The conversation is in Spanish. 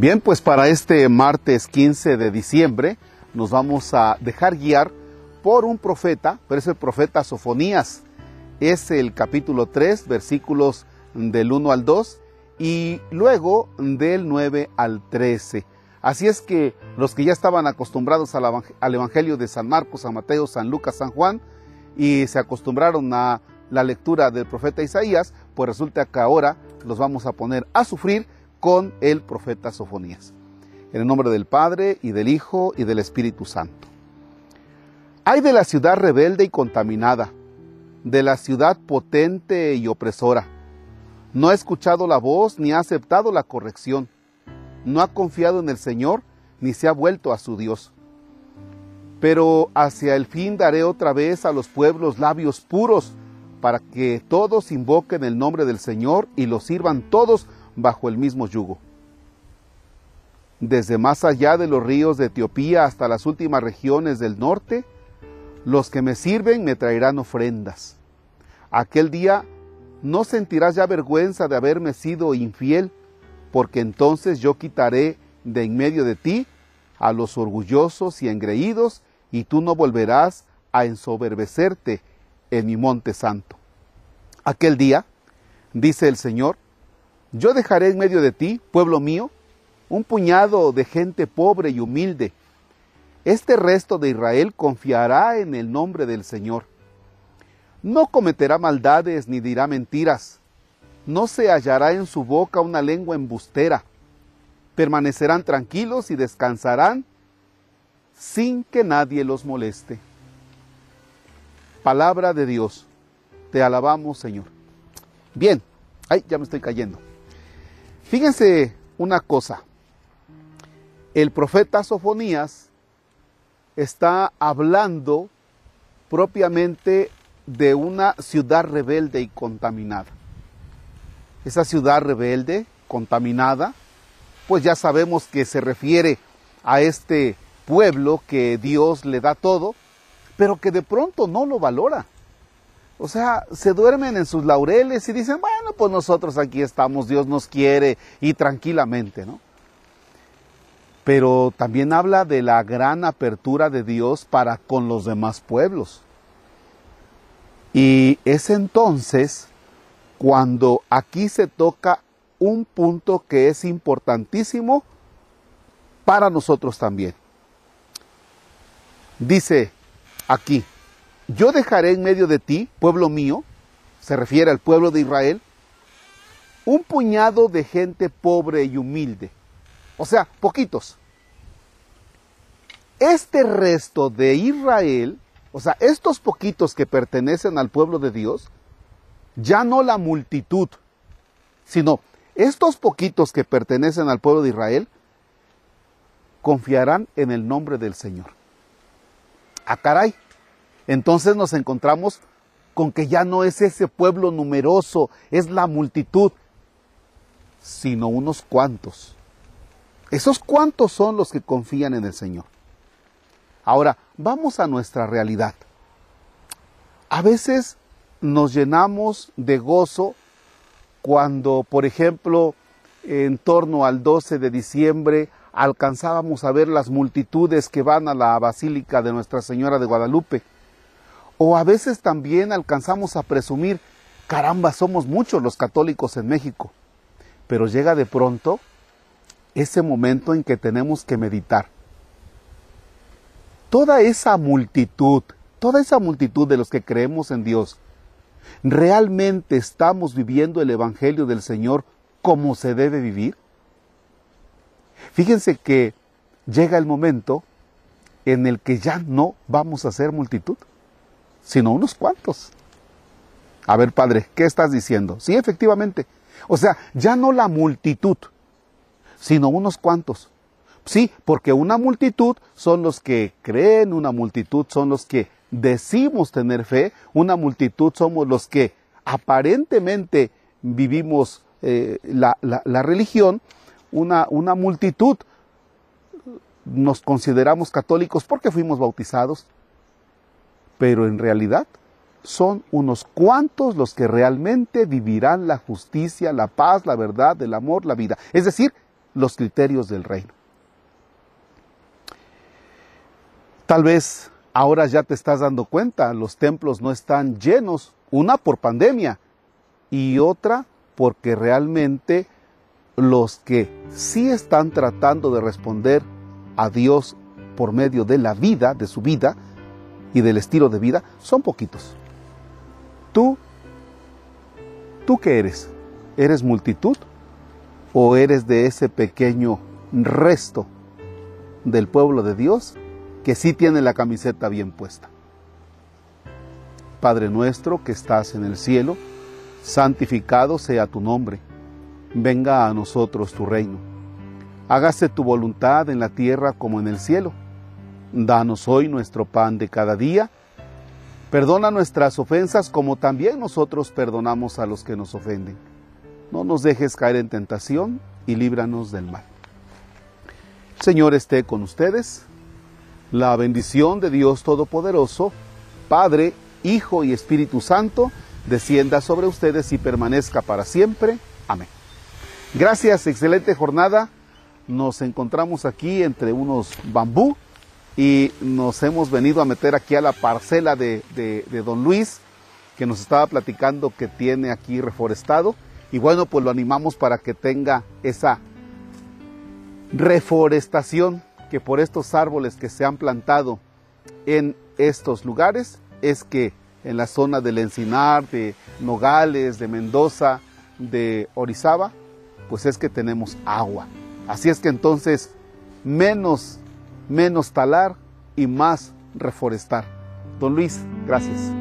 Bien, pues para este martes 15 de diciembre nos vamos a dejar guiar por un profeta, pero es el profeta Sofonías. Es el capítulo 3, versículos del 1 al 2 y luego del 9 al 13. Así es que los que ya estaban acostumbrados al Evangelio de San Marcos, San Mateo, San Lucas, San Juan y se acostumbraron a la lectura del profeta Isaías, pues resulta que ahora los vamos a poner a sufrir con el profeta Sofonías. En el nombre del Padre y del Hijo y del Espíritu Santo. Hay de la ciudad rebelde y contaminada, de la ciudad potente y opresora. No ha escuchado la voz ni ha aceptado la corrección. No ha confiado en el Señor ni se ha vuelto a su Dios. Pero hacia el fin daré otra vez a los pueblos labios puros, para que todos invoquen el nombre del Señor y los sirvan todos bajo el mismo yugo. Desde más allá de los ríos de Etiopía hasta las últimas regiones del norte, los que me sirven me traerán ofrendas. Aquel día no sentirás ya vergüenza de haberme sido infiel, porque entonces yo quitaré de en medio de ti a los orgullosos y engreídos, y tú no volverás a ensoberbecerte en mi monte santo. Aquel día, dice el Señor, yo dejaré en medio de ti, pueblo mío, un puñado de gente pobre y humilde. Este resto de Israel confiará en el nombre del Señor. No cometerá maldades ni dirá mentiras. No se hallará en su boca una lengua embustera. Permanecerán tranquilos y descansarán sin que nadie los moleste. Palabra de Dios. Te alabamos, Señor. Bien, ay, ya me estoy cayendo. Fíjense una cosa, el profeta Sofonías está hablando propiamente de una ciudad rebelde y contaminada. Esa ciudad rebelde, contaminada, pues ya sabemos que se refiere a este pueblo que Dios le da todo, pero que de pronto no lo valora. O sea, se duermen en sus laureles y dicen, bueno, pues nosotros aquí estamos, Dios nos quiere y tranquilamente, ¿no? Pero también habla de la gran apertura de Dios para con los demás pueblos. Y es entonces cuando aquí se toca un punto que es importantísimo para nosotros también. Dice aquí, yo dejaré en medio de ti, pueblo mío, se refiere al pueblo de Israel, un puñado de gente pobre y humilde. O sea, poquitos. Este resto de Israel, o sea, estos poquitos que pertenecen al pueblo de Dios, ya no la multitud, sino estos poquitos que pertenecen al pueblo de Israel, confiarán en el nombre del Señor. A ah, caray, entonces nos encontramos con que ya no es ese pueblo numeroso, es la multitud, sino unos cuantos. Esos cuantos son los que confían en el Señor. Ahora, vamos a nuestra realidad. A veces nos llenamos de gozo cuando, por ejemplo, en torno al 12 de diciembre alcanzábamos a ver las multitudes que van a la Basílica de Nuestra Señora de Guadalupe o a veces también alcanzamos a presumir, caramba, somos muchos los católicos en México. Pero llega de pronto ese momento en que tenemos que meditar. Toda esa multitud, toda esa multitud de los que creemos en Dios, ¿realmente estamos viviendo el Evangelio del Señor como se debe vivir? Fíjense que llega el momento en el que ya no vamos a ser multitud sino unos cuantos. A ver, padre, ¿qué estás diciendo? Sí, efectivamente. O sea, ya no la multitud, sino unos cuantos. Sí, porque una multitud son los que creen, una multitud son los que decimos tener fe, una multitud somos los que aparentemente vivimos eh, la, la, religión, una, una multitud nos consideramos católicos porque fuimos bautizados, pero en realidad son unos cuantos los que realmente vivirán la justicia, la paz, la verdad, el amor, la vida. Es decir, los criterios del reino. Tal vez ahora ya te estás dando cuenta, los templos no están llenos, una por pandemia y otra porque realmente los que sí están tratando de responder a Dios por medio de la vida, de su vida y del estilo de vida, son poquitos. Tú, ¿tú qué eres? ¿Eres multitud o eres de ese pequeño resto del pueblo de Dios que sí tiene la camiseta bien puesta? Padre nuestro que estás en el cielo, santificado sea tu nombre venga a nosotros tu reino. Hágase tu voluntad en la tierra como en el cielo. Danos hoy nuestro pan de cada día. Perdona nuestras ofensas como también nosotros perdonamos a los que nos ofenden. No nos dejes caer en tentación y líbranos del mal. Señor esté con ustedes. La bendición de Dios Todopoderoso, Padre, Hijo y Espíritu Santo, descienda sobre ustedes y permanezca para siempre. Amén. Gracias, excelente jornada. Nos encontramos aquí entre unos bambú y nos hemos venido a meter aquí a la parcela de, don Luis, que nos estaba platicando que tiene aquí reforestado. Y bueno, pues lo animamos para que tenga esa reforestación que por estos árboles que se han plantado en estos lugares es que en la zona del Encinar, de Nogales, de Mendoza, de Orizaba, pues es que tenemos agua. Así es que entonces menos, menos talar y más reforestar. Don Luis, gracias.